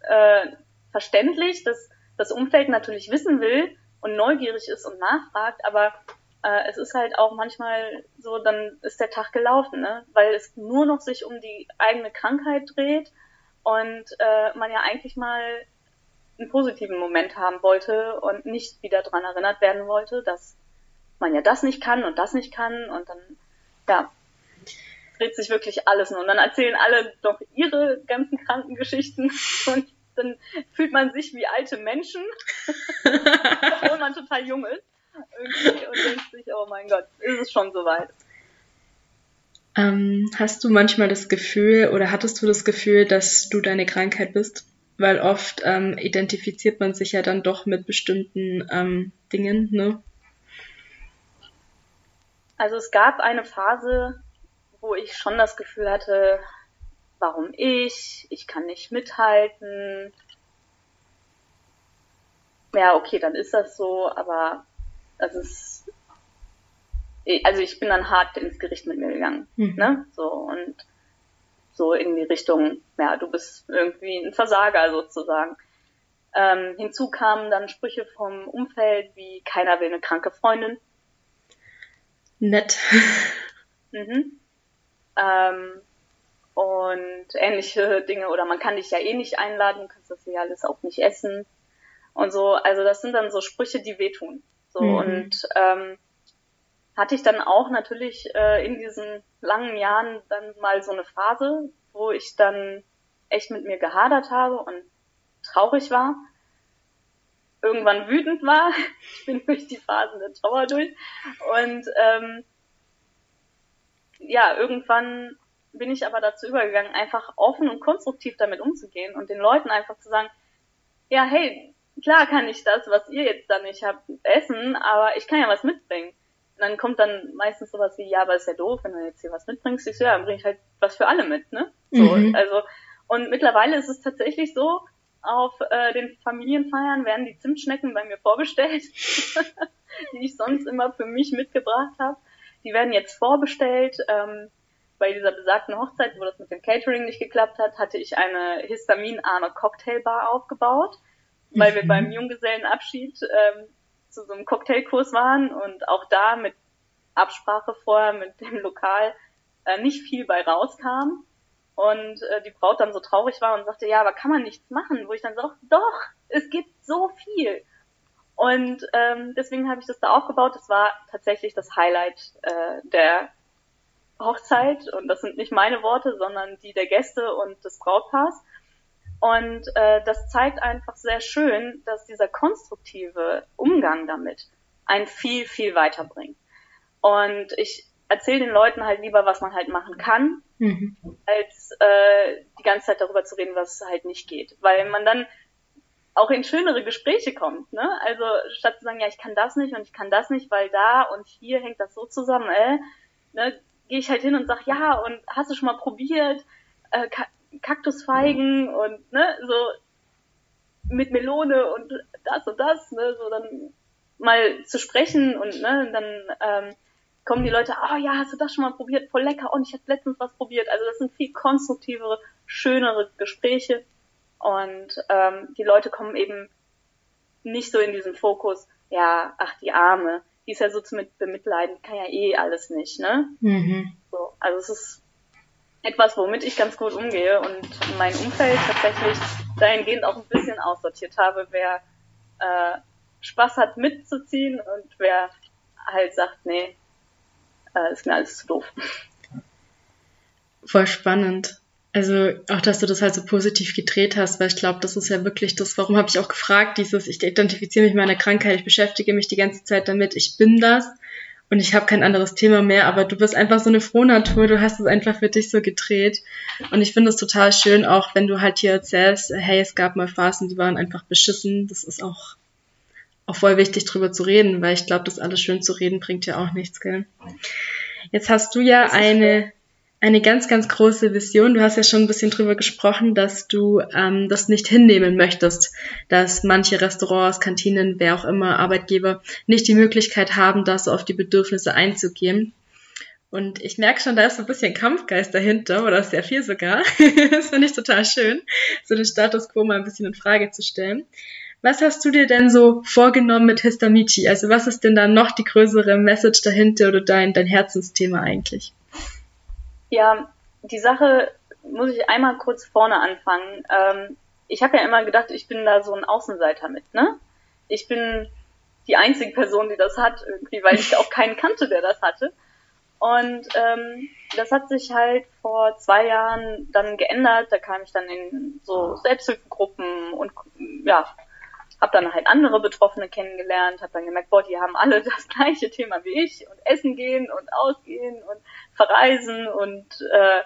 äh, verständlich, dass das Umfeld natürlich wissen will und neugierig ist und nachfragt, aber äh, es ist halt auch manchmal so, dann ist der Tag gelaufen, ne? weil es nur noch sich um die eigene Krankheit dreht und äh, man ja eigentlich mal einen positiven Moment haben wollte und nicht wieder dran erinnert werden wollte, dass man ja das nicht kann und das nicht kann und dann, ja, dreht sich wirklich alles nur. Und dann erzählen alle doch ihre ganzen Krankengeschichten [LAUGHS] und dann fühlt man sich wie alte Menschen, [LAUGHS] obwohl man total jung ist. Irgendwie und denkt sich, oh mein Gott, ist es schon soweit.
Ähm, hast du manchmal das Gefühl oder hattest du das Gefühl, dass du deine Krankheit bist? Weil oft ähm, identifiziert man sich ja dann doch mit bestimmten ähm, Dingen, ne?
Also es gab eine Phase, wo ich schon das Gefühl hatte, warum ich? Ich kann nicht mithalten. Ja, okay, dann ist das so, aber das ist, also ich bin dann hart ins Gericht mit mir gegangen, mhm. ne? So und so in die Richtung, ja, du bist irgendwie ein Versager sozusagen. Ähm, hinzu kamen dann Sprüche vom Umfeld wie keiner will eine kranke Freundin.
Nett.
Mhm. Ähm, und ähnliche Dinge oder man kann dich ja eh nicht einladen, du kannst das ja alles auch nicht essen und so. Also das sind dann so Sprüche, die wehtun. So mhm. und ähm, hatte ich dann auch natürlich äh, in diesen langen Jahren dann mal so eine Phase, wo ich dann echt mit mir gehadert habe und traurig war, irgendwann wütend war. [LAUGHS] Ich bin durch die Phasen der Trauer durch und ähm, ja, irgendwann bin ich aber dazu übergegangen, einfach offen und konstruktiv damit umzugehen und den Leuten einfach zu sagen, ja, hey, klar kann ich das, was ihr jetzt da nicht habt, essen, aber ich kann ja was mitbringen. Und dann kommt dann meistens sowas wie, ja, aber ist ja doof, wenn du jetzt hier was mitbringst. Ich so, ja, dann bring ich halt was für alle mit, ne? So, mhm. also, und mittlerweile ist es tatsächlich so, auf äh, den Familienfeiern werden die Zimtschnecken bei mir vorbestellt, [LAUGHS] die ich sonst immer für mich mitgebracht habe. Die werden jetzt vorbestellt. Ähm, bei dieser besagten Hochzeit, wo das mit dem Catering nicht geklappt hat, hatte ich eine histaminarme Cocktailbar aufgebaut, weil mhm. wir beim Junggesellenabschied ähm, zu so einem Cocktailkurs waren und auch da mit Absprache vorher mit dem Lokal äh, nicht viel bei rauskam und äh, die Braut dann so traurig war und sagte, ja, aber kann man nichts machen, wo ich dann so, doch, es gibt so viel. Und ähm, deswegen habe ich das da aufgebaut. Das war tatsächlich das Highlight äh, der Hochzeit und das sind nicht meine Worte, sondern die der Gäste und des Brautpaars. Und äh, das zeigt einfach sehr schön, dass dieser konstruktive Umgang damit einen viel, viel weiterbringt. Und ich erzähle den Leuten halt lieber, was man halt machen kann, mhm. als äh, die ganze Zeit darüber zu reden, was halt nicht geht. Weil man dann auch in schönere Gespräche kommt. Ne? Also statt zu sagen, ja, ich kann das nicht und ich kann das nicht, weil da und hier hängt das so zusammen, äh, ne, gehe ich halt hin und sag, ja, und hast du schon mal probiert, äh, Kaktusfeigen und ne, so mit Melone und das und das, ne, so dann mal zu sprechen und ne, dann ähm, kommen die Leute, ah oh, ja, hast du das schon mal probiert, voll lecker und ich habe letztens was probiert. Also das sind viel konstruktivere, schönere Gespräche und ähm, die Leute kommen eben nicht so in diesen Fokus, ja, ach die Arme, die ist ja so zu bemitleiden, kann ja eh alles nicht, ne? Mhm. So, also es ist etwas, womit ich ganz gut umgehe und mein Umfeld tatsächlich dahingehend auch ein bisschen aussortiert habe, wer äh, Spaß hat mitzuziehen und wer halt sagt, nee, äh, ist mir alles zu doof.
Voll spannend. Also auch, dass du das halt so positiv gedreht hast, weil ich glaube, das ist ja wirklich das, warum habe ich auch gefragt, dieses, ich identifiziere mich mit meiner Krankheit, ich beschäftige mich die ganze Zeit damit, ich bin das und ich habe kein anderes Thema mehr, aber du bist einfach so eine Frohnatur, du hast es einfach für dich so gedreht. Und ich finde es total schön, auch wenn du halt hier erzählst, hey, es gab mal Phasen, die waren einfach beschissen, das ist auch, auch voll wichtig drüber zu reden, weil ich glaube, das alles schön zu reden bringt ja auch nichts, gell? Jetzt hast du ja eine, eine ganz, ganz große Vision. Du hast ja schon ein bisschen drüber gesprochen, dass du ähm, das nicht hinnehmen möchtest, dass manche Restaurants, Kantinen, wer auch immer, Arbeitgeber nicht die Möglichkeit haben, da so auf die Bedürfnisse einzugehen. Und ich merke schon, da ist so ein bisschen Kampfgeist dahinter, oder sehr viel sogar. [LAUGHS] das finde ich total schön, so den Status quo mal ein bisschen in Frage zu stellen. Was hast du dir denn so vorgenommen mit Histamichi? Also was ist denn da noch die größere Message dahinter oder dein, dein Herzensthema eigentlich?
Ja, die Sache muss ich einmal kurz vorne anfangen. Ähm, ich habe ja immer gedacht, ich bin da so ein Außenseiter mit, ne? Ich bin die einzige Person, die das hat, irgendwie, weil ich auch keinen kannte, der das hatte. Und ähm, das hat sich halt vor zwei Jahren dann geändert. Da kam ich dann in so Selbsthilfegruppen und ja, habe dann halt andere Betroffene kennengelernt, habe dann gemerkt, boah, die haben alle [LAUGHS] das gleiche Thema wie ich und essen gehen und ausgehen und verreisen und äh,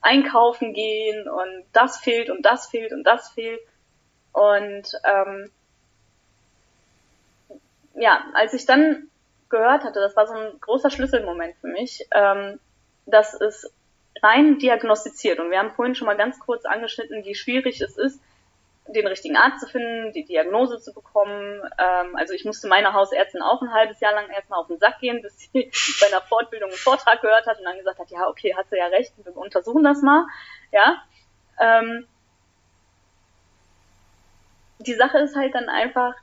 einkaufen gehen und das fehlt und das fehlt und das fehlt. Und ähm, ja, als ich dann gehört hatte, das war so ein großer Schlüsselmoment für mich, ähm, dass es rein diagnostiziert. Und wir haben vorhin schon mal ganz kurz angeschnitten, wie schwierig es ist, den richtigen Arzt zu finden, die Diagnose zu bekommen. Ähm, also ich musste meiner Hausärztin auch ein halbes Jahr lang erstmal auf den Sack gehen, bis sie [LAUGHS] bei einer Fortbildung einen Vortrag gehört hat und dann gesagt hat, ja, okay, hat sie ja recht, wir untersuchen das mal. Ja. Ähm, die Sache ist halt dann einfach,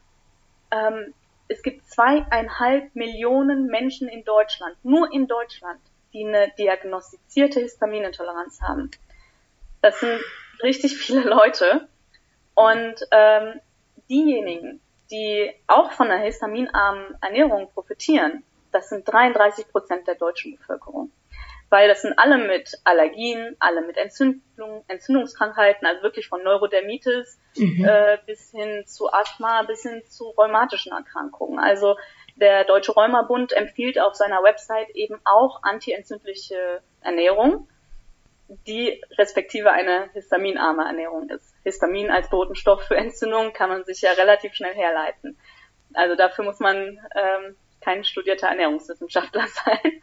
ähm, es gibt zweieinhalb Millionen Menschen in Deutschland, nur in Deutschland, die eine diagnostizierte Histaminintoleranz haben. Das sind richtig viele Leute. Und ähm, diejenigen, die auch von einer histaminarmen Ernährung profitieren, das sind 33 Prozent der deutschen Bevölkerung. Weil das sind alle mit Allergien, alle mit Entzündung, Entzündungskrankheiten, also wirklich von Neurodermitis mhm. äh, bis hin zu Asthma, bis hin zu rheumatischen Erkrankungen. Also der Deutsche Rheumabund empfiehlt auf seiner Website eben auch antientzündliche Ernährung, die respektive eine histaminarme Ernährung ist. Histamin als Botenstoff für Entzündung kann man sich ja relativ schnell herleiten. Also dafür muss man ähm, kein studierter Ernährungswissenschaftler [LAUGHS] sein.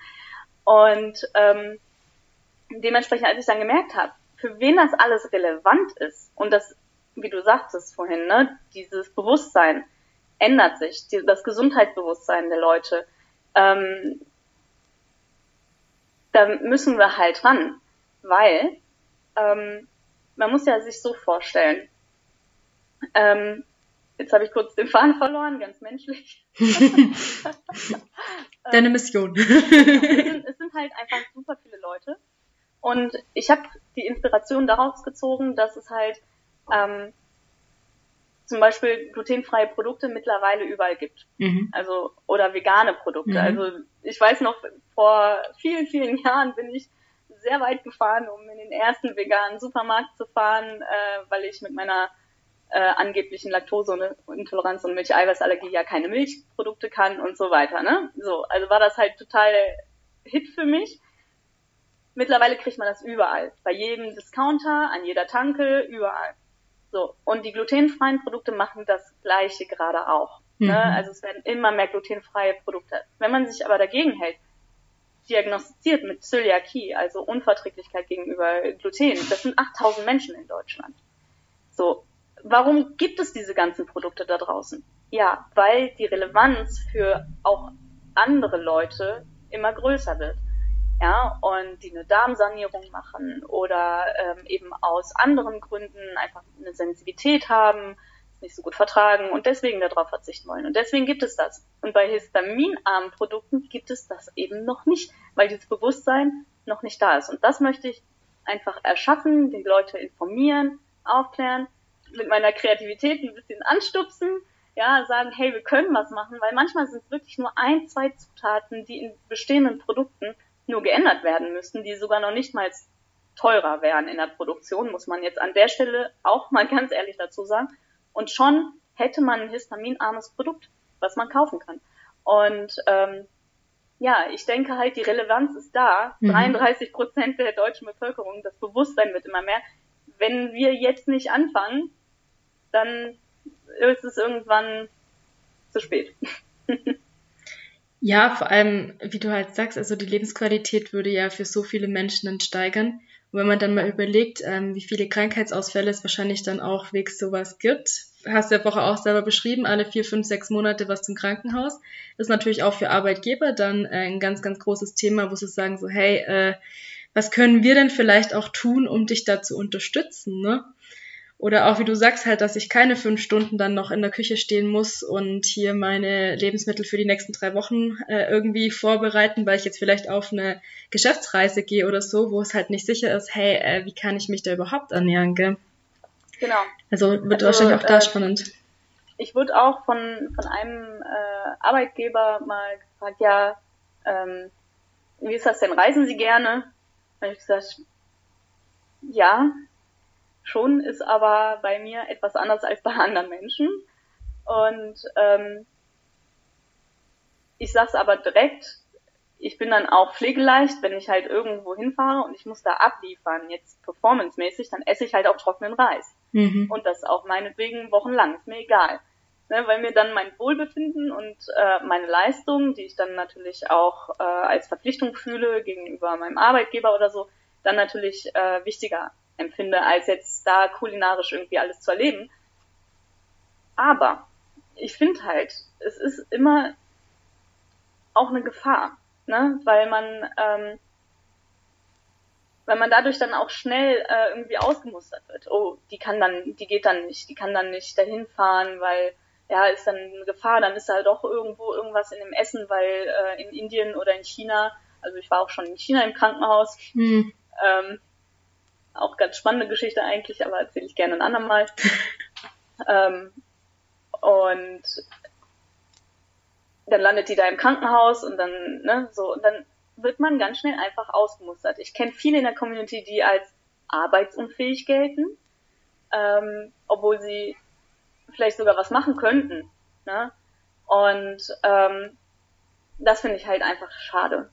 Und ähm, dementsprechend, als ich dann gemerkt habe, für wen das alles relevant ist und das, wie du sagtest vorhin, ne, dieses Bewusstsein ändert sich, die, das Gesundheitsbewusstsein der Leute, ähm, da müssen wir halt ran, weil ähm, man muss ja sich so vorstellen. Ähm, jetzt habe ich kurz den Faden verloren, ganz menschlich. [LAUGHS]
Deine Mission. [LAUGHS]
es, sind, es sind halt einfach super viele Leute. Und ich habe die Inspiration daraus gezogen, dass es halt ähm, zum Beispiel glutenfreie Produkte mittlerweile überall gibt. Mhm. Also oder vegane Produkte. Mhm. Also ich weiß noch, vor vielen, vielen Jahren bin ich sehr weit gefahren, um in den ersten veganen Supermarkt zu fahren, äh, weil ich mit meiner äh, angeblichen Laktoseintoleranz und Milcheiweißallergie ja keine Milchprodukte kann und so weiter. Ne? So, also war das halt total Hit für mich. Mittlerweile kriegt man das überall, bei jedem Discounter, an jeder Tanke, überall. So und die glutenfreien Produkte machen das Gleiche gerade auch. Ne? Mhm. Ne? Also es werden immer mehr glutenfreie Produkte. Wenn man sich aber dagegen hält, diagnostiziert mit Zöliakie, also Unverträglichkeit gegenüber Gluten. Das sind 8000 Menschen in Deutschland. So, warum gibt es diese ganzen Produkte da draußen? Ja, weil die Relevanz für auch andere Leute immer größer wird. Ja, und die eine Darmsanierung machen oder ähm, eben aus anderen Gründen einfach eine Sensibilität haben, nicht so gut vertragen und deswegen darauf verzichten wollen. Und deswegen gibt es das. Und bei histaminarmen Produkten gibt es das eben noch nicht, weil dieses Bewusstsein noch nicht da ist. Und das möchte ich einfach erschaffen, die Leute informieren, aufklären, mit meiner Kreativität ein bisschen anstupsen, ja, sagen, hey, wir können was machen, weil manchmal sind es wirklich nur ein, zwei Zutaten, die in bestehenden Produkten nur geändert werden müssten, die sogar noch nicht mal teurer wären in der Produktion, muss man jetzt an der Stelle auch mal [LAUGHS] ganz ehrlich dazu sagen. Und schon hätte man ein histaminarmes Produkt, was man kaufen kann. Und ähm, ja, ich denke halt, die Relevanz ist da. Mhm. 33 Prozent der deutschen Bevölkerung, das Bewusstsein wird immer mehr. Wenn wir jetzt nicht anfangen, dann ist es irgendwann zu spät.
Ja, vor allem, wie du halt sagst, also die Lebensqualität würde ja für so viele Menschen dann steigern. Und wenn man dann mal überlegt, ähm, wie viele Krankheitsausfälle es wahrscheinlich dann auch wegen sowas gibt, hast du ja vorher auch selber beschrieben, alle vier, fünf, sechs Monate was zum Krankenhaus. Das ist natürlich auch für Arbeitgeber dann äh, ein ganz, ganz großes Thema, wo sie sagen so, hey, äh, was können wir denn vielleicht auch tun, um dich da zu unterstützen, ne? Oder auch wie du sagst halt, dass ich keine fünf Stunden dann noch in der Küche stehen muss und hier meine Lebensmittel für die nächsten drei Wochen äh, irgendwie vorbereiten, weil ich jetzt vielleicht auf eine Geschäftsreise gehe oder so, wo es halt nicht sicher ist, hey, äh, wie kann ich mich da überhaupt ernähren, gell?
Genau.
Also wird also, wahrscheinlich auch da
äh,
spannend.
Ich wurde auch von, von einem äh, Arbeitgeber mal gefragt, ja, ähm, wie ist das denn? Reisen Sie gerne? Und ich gesagt, ja, schon, ist aber bei mir etwas anders als bei anderen Menschen. Und ähm, ich sag's aber direkt, ich bin dann auch pflegeleicht, wenn ich halt irgendwo hinfahre und ich muss da abliefern, jetzt performancemäßig, dann esse ich halt auch trockenen Reis. Mhm. Und das auch meinetwegen wochenlang, ist mir egal. Ne, weil mir dann mein Wohlbefinden und äh, meine Leistung, die ich dann natürlich auch äh, als Verpflichtung fühle gegenüber meinem Arbeitgeber oder so, dann natürlich äh, wichtiger empfinde, als jetzt da kulinarisch irgendwie alles zu erleben. Aber ich finde halt, es ist immer auch eine Gefahr, ne? weil man, ähm, weil man dadurch dann auch schnell äh, irgendwie ausgemustert wird. Oh, die kann dann, die geht dann nicht, die kann dann nicht dahin fahren, weil ja, ist dann eine Gefahr, dann ist da doch irgendwo irgendwas in dem Essen, weil äh, in Indien oder in China, also ich war auch schon in China im Krankenhaus, hm. ähm, auch ganz spannende Geschichte eigentlich, aber erzähle ich gerne ein andermal. [LAUGHS] ähm, und dann landet die da im Krankenhaus und dann, ne, so, und dann wird man ganz schnell einfach ausgemustert. Ich kenne viele in der Community, die als arbeitsunfähig gelten, ähm, obwohl sie vielleicht sogar was machen könnten. Ne? Und ähm, das finde ich halt einfach schade.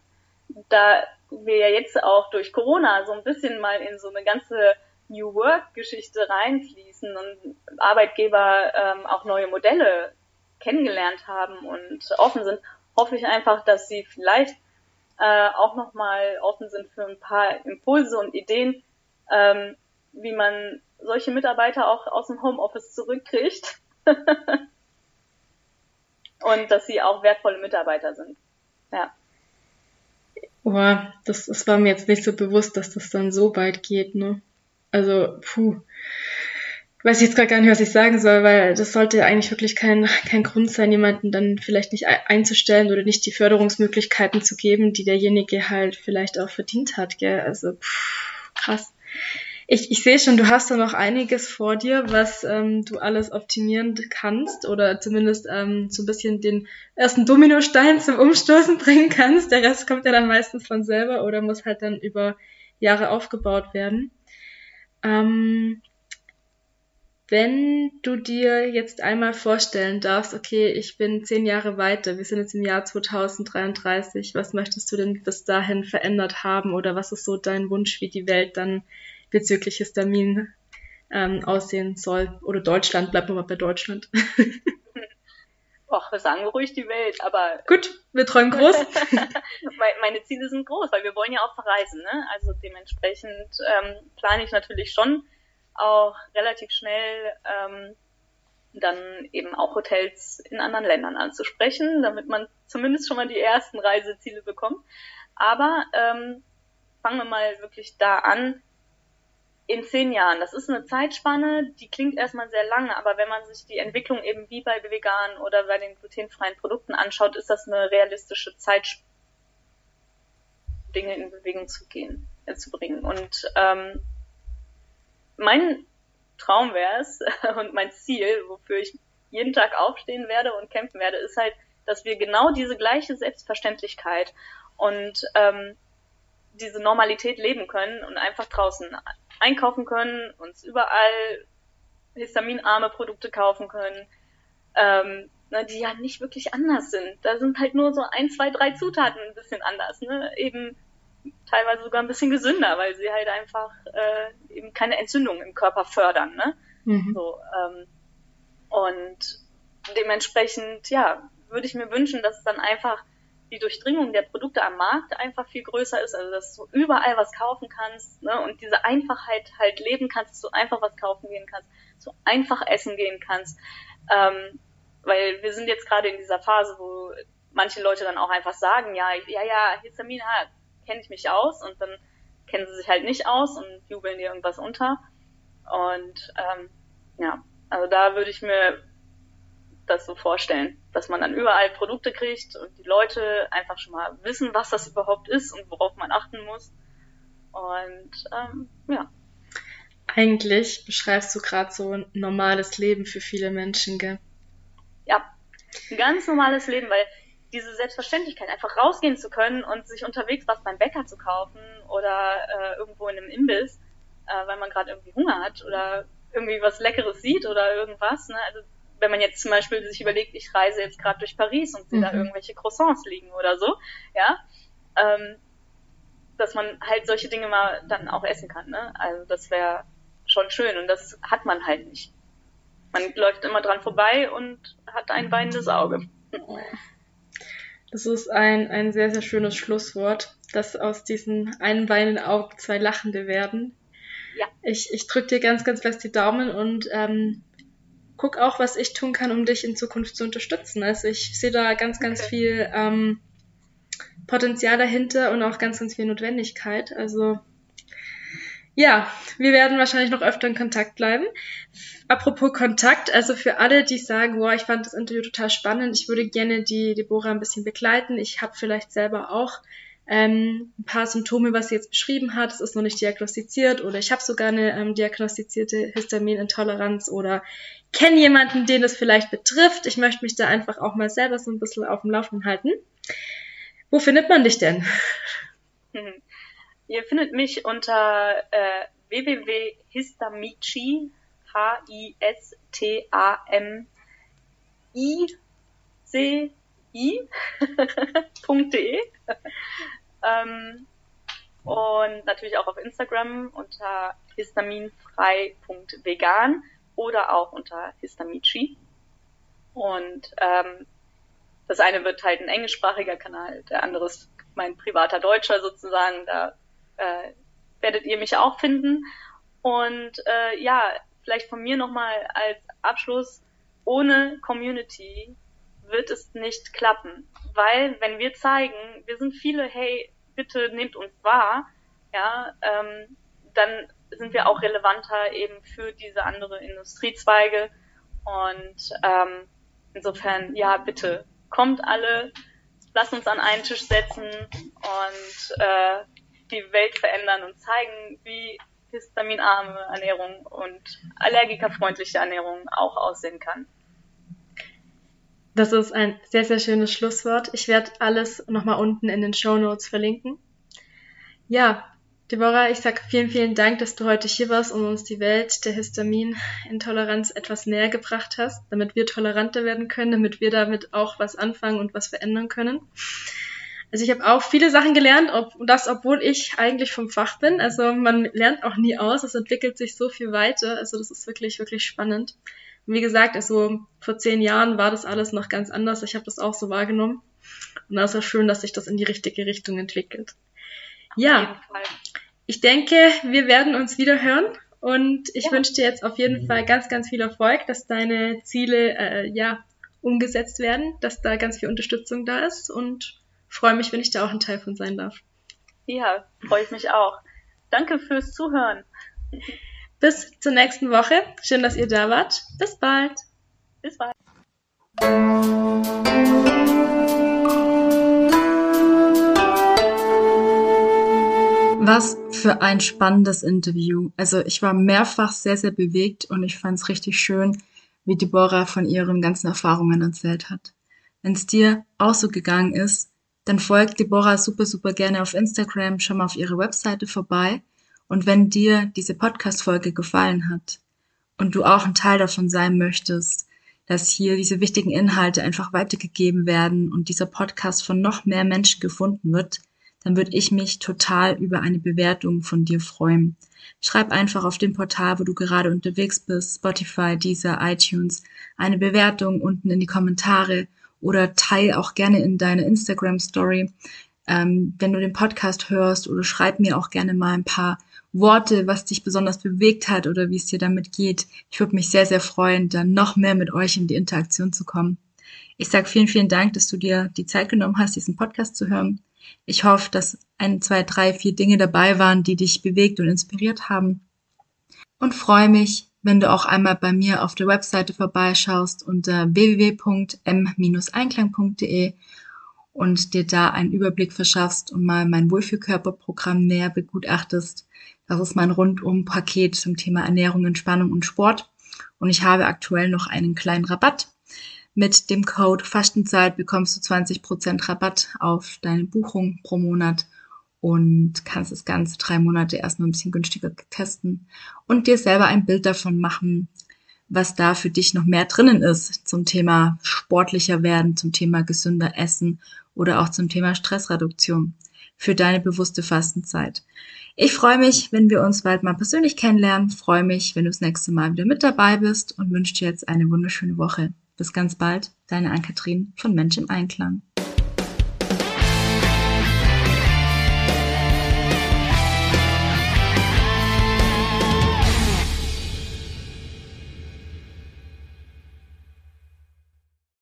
Da wir ja jetzt auch durch Corona so ein bisschen mal in so eine ganze New Work-Geschichte reinfließen und Arbeitgeber ähm, auch neue Modelle kennengelernt haben und offen sind, hoffe ich einfach, dass sie vielleicht äh, auch nochmal offen sind für ein paar Impulse und Ideen, ähm, wie man solche Mitarbeiter auch aus dem Homeoffice zurückkriegt. [LAUGHS] und dass sie auch wertvolle Mitarbeiter sind. Ja.
Boah, das, das war mir jetzt nicht so bewusst, dass das dann so weit geht, ne? Also, puh. Weiß ich jetzt gerade gar nicht, was ich sagen soll, weil das sollte eigentlich wirklich kein, kein Grund sein, jemanden dann vielleicht nicht einzustellen oder nicht die Förderungsmöglichkeiten zu geben, die derjenige halt vielleicht auch verdient hat, gell? Also, pff, krass ich, ich sehe schon, du hast da noch einiges vor dir, was ähm, du alles optimieren kannst oder zumindest ähm, so ein bisschen den ersten Dominostein zum Umstoßen [LAUGHS] bringen kannst. Der Rest kommt ja dann meistens von selber oder muss halt dann über Jahre aufgebaut werden. Ähm, wenn du dir jetzt einmal vorstellen darfst, okay, ich bin zehn Jahre weiter, wir sind jetzt im Jahr 2033, was möchtest du denn bis dahin verändert haben oder was ist so dein Wunsch, wie die Welt dann bezüglich Histamin ähm, aussehen soll. Oder Deutschland, bleiben wir mal bei Deutschland. [LAUGHS]
Och, wir sagen ruhig die Welt, aber.
Gut, wir träumen groß. [LAUGHS]
Meine Ziele sind groß, weil wir wollen ja auch verreisen, ne? Also dementsprechend ähm, plane ich natürlich schon auch relativ schnell ähm, dann eben auch Hotels in anderen Ländern anzusprechen, damit man zumindest schon mal die ersten Reiseziele bekommt. Aber ähm, fangen wir mal wirklich da an, in zehn Jahren. Das ist eine Zeitspanne, die klingt erstmal sehr lange, aber wenn man sich die Entwicklung eben wie bei veganen oder bei den glutenfreien Produkten anschaut, ist das eine realistische Zeit, Dinge in Bewegung zu gehen, äh, zu bringen. Und ähm, mein Traum wäre es [LAUGHS] und mein Ziel, wofür ich jeden Tag aufstehen werde und kämpfen werde, ist halt, dass wir genau diese gleiche Selbstverständlichkeit und ähm, diese Normalität leben können und einfach draußen einkaufen können, uns überall histaminarme Produkte kaufen können, ähm, ne, die ja nicht wirklich anders sind. Da sind halt nur so ein, zwei, drei Zutaten ein bisschen anders, ne? Eben teilweise sogar ein bisschen gesünder, weil sie halt einfach äh, eben keine Entzündung im Körper fördern, ne? Mhm. So, ähm, und dementsprechend, ja, würde ich mir wünschen, dass dann einfach die Durchdringung der Produkte am Markt einfach viel größer ist, also dass du überall was kaufen kannst ne, und diese Einfachheit halt leben kannst, dass du einfach was kaufen gehen kannst, so einfach essen gehen kannst. Ähm, weil wir sind jetzt gerade in dieser Phase, wo manche Leute dann auch einfach sagen, ja, ja, ja, Histamin, ja, kenne ich mich aus und dann kennen sie sich halt nicht aus und jubeln dir irgendwas unter. Und ähm, ja, also da würde ich mir das so vorstellen, dass man dann überall Produkte kriegt und die Leute einfach schon mal wissen, was das überhaupt ist und worauf man achten muss. Und ähm, ja.
Eigentlich beschreibst du gerade so ein normales Leben für viele Menschen, gell?
Ja, ein ganz normales Leben, weil diese Selbstverständlichkeit, einfach rausgehen zu können und sich unterwegs was beim Bäcker zu kaufen oder äh, irgendwo in einem Imbiss, äh, weil man gerade irgendwie Hunger hat oder irgendwie was Leckeres sieht oder irgendwas. Ne? Also wenn man jetzt zum Beispiel sich überlegt, ich reise jetzt gerade durch Paris und sehe mhm. da irgendwelche Croissants liegen oder so, ja, ähm, dass man halt solche Dinge mal dann auch essen kann. Ne? Also das wäre schon schön und das hat man halt nicht. Man läuft immer dran vorbei und hat ein weinendes Auge. [LAUGHS]
Das ist ein, ein sehr, sehr schönes Schlusswort, dass aus diesen einen weinenden Augen zwei lachende werden. Ja. Ich, ich drücke dir ganz, ganz fest die Daumen und ähm, guck auch, was ich tun kann, um dich in Zukunft zu unterstützen. Also ich sehe da ganz, ganz okay. viel ähm, Potenzial dahinter und auch ganz, ganz viel Notwendigkeit. Also ja, wir werden wahrscheinlich noch öfter in Kontakt bleiben. Apropos Kontakt, also für alle, die sagen, boah, ich fand das Interview total spannend, ich würde gerne die Deborah ein bisschen begleiten. Ich habe vielleicht selber auch ähm, ein paar Symptome, was sie jetzt beschrieben hat. Es ist noch nicht diagnostiziert oder ich habe sogar eine ähm, diagnostizierte Histaminintoleranz oder kenne jemanden, den es vielleicht betrifft. Ich möchte mich da einfach auch mal selber so ein bisschen auf dem Laufenden halten. Wo findet man dich denn? [LAUGHS]
Ihr findet mich unter äh, www.histamici, H-I-S-T-A-M-I-C-I.de [LAUGHS] ähm, und natürlich auch auf Instagram unter histaminfrei.vegan oder auch unter histamici. Und ähm, das eine wird halt ein englischsprachiger Kanal, der andere ist mein privater Deutscher sozusagen. Da äh, werdet ihr mich auch finden. Und äh, ja, vielleicht von mir nochmal als Abschluss, ohne Community wird es nicht klappen. Weil wenn wir zeigen, wir sind viele, hey, bitte nehmt uns wahr, ja, ähm, dann sind wir auch relevanter eben für diese andere Industriezweige. Und ähm, insofern, ja, bitte, kommt alle, lasst uns an einen Tisch setzen und äh, die Welt verändern und zeigen, wie histaminarme Ernährung und allergikerfreundliche Ernährung auch aussehen kann.
Das ist ein sehr, sehr schönes Schlusswort. Ich werde alles nochmal unten in den Show Notes verlinken. Ja, Deborah, ich sage vielen, vielen Dank, dass du heute hier warst und uns die Welt der Histaminintoleranz etwas näher gebracht hast, damit wir toleranter werden können, damit wir damit auch was anfangen und was verändern können. Also ich habe auch viele Sachen gelernt, ob, das obwohl ich eigentlich vom Fach bin. Also man lernt auch nie aus, es entwickelt sich so viel weiter. Also das ist wirklich, wirklich spannend. Und wie gesagt, also vor zehn Jahren war das alles noch ganz anders. Ich habe das auch so wahrgenommen. Und da ist ja schön, dass sich das in die richtige Richtung entwickelt. Ja, ich denke, wir werden uns wieder hören. Und ich ja. wünsche dir jetzt auf jeden Fall ganz, ganz viel Erfolg, dass deine Ziele äh, ja umgesetzt werden, dass da ganz viel Unterstützung da ist und freue mich, wenn ich da auch ein Teil von sein darf.
Ja, freue ich mich auch. Danke fürs Zuhören.
Bis zur nächsten Woche. Schön, dass ihr da wart. Bis bald.
Bis bald.
Was für ein spannendes Interview. Also ich war mehrfach sehr, sehr bewegt und ich fand es richtig schön, wie Deborah von ihren ganzen Erfahrungen erzählt hat. Wenn es dir auch so gegangen ist, dann folgt Deborah super, super gerne auf Instagram, schau mal auf ihre Webseite vorbei. Und wenn dir diese Podcast-Folge gefallen hat und du auch ein Teil davon sein möchtest, dass hier diese wichtigen Inhalte einfach weitergegeben werden und dieser Podcast von noch mehr Menschen gefunden wird, dann würde ich mich total über eine Bewertung von dir freuen. Schreib einfach auf dem Portal, wo du gerade unterwegs bist, Spotify, Deezer, iTunes, eine Bewertung unten in die Kommentare oder teil auch gerne in deine Instagram Story, ähm, wenn du den Podcast hörst oder schreib mir auch gerne mal ein paar Worte, was dich besonders bewegt hat oder wie es dir damit geht. Ich würde mich sehr, sehr freuen, dann noch mehr mit euch in die Interaktion zu kommen. Ich sage vielen, vielen Dank, dass du dir die Zeit genommen hast, diesen Podcast zu hören. Ich hoffe, dass ein, zwei, drei, vier Dinge dabei waren, die dich bewegt und inspiriert haben. Und freue mich, wenn du auch einmal bei mir auf der Webseite vorbeischaust unter www.m-einklang.de und dir da einen Überblick verschaffst und mal mein Wohlfühlkörperprogramm näher begutachtest. Das ist mein Rundum-Paket zum Thema Ernährung, Entspannung und Sport. Und ich habe aktuell noch einen kleinen Rabatt. Mit dem Code Fastenzeit bekommst du 20% Rabatt auf deine Buchung pro Monat und kannst das Ganze drei Monate erstmal ein bisschen günstiger testen und dir selber ein Bild davon machen, was da für dich noch mehr drinnen ist zum Thema sportlicher werden, zum Thema gesünder essen oder auch zum Thema Stressreduktion für deine bewusste Fastenzeit. Ich freue mich, wenn wir uns bald mal persönlich kennenlernen, freue mich, wenn du das nächste Mal wieder mit dabei bist und wünsche dir jetzt eine wunderschöne Woche. Bis ganz bald, deine Ann-Kathrin von Mensch im Einklang.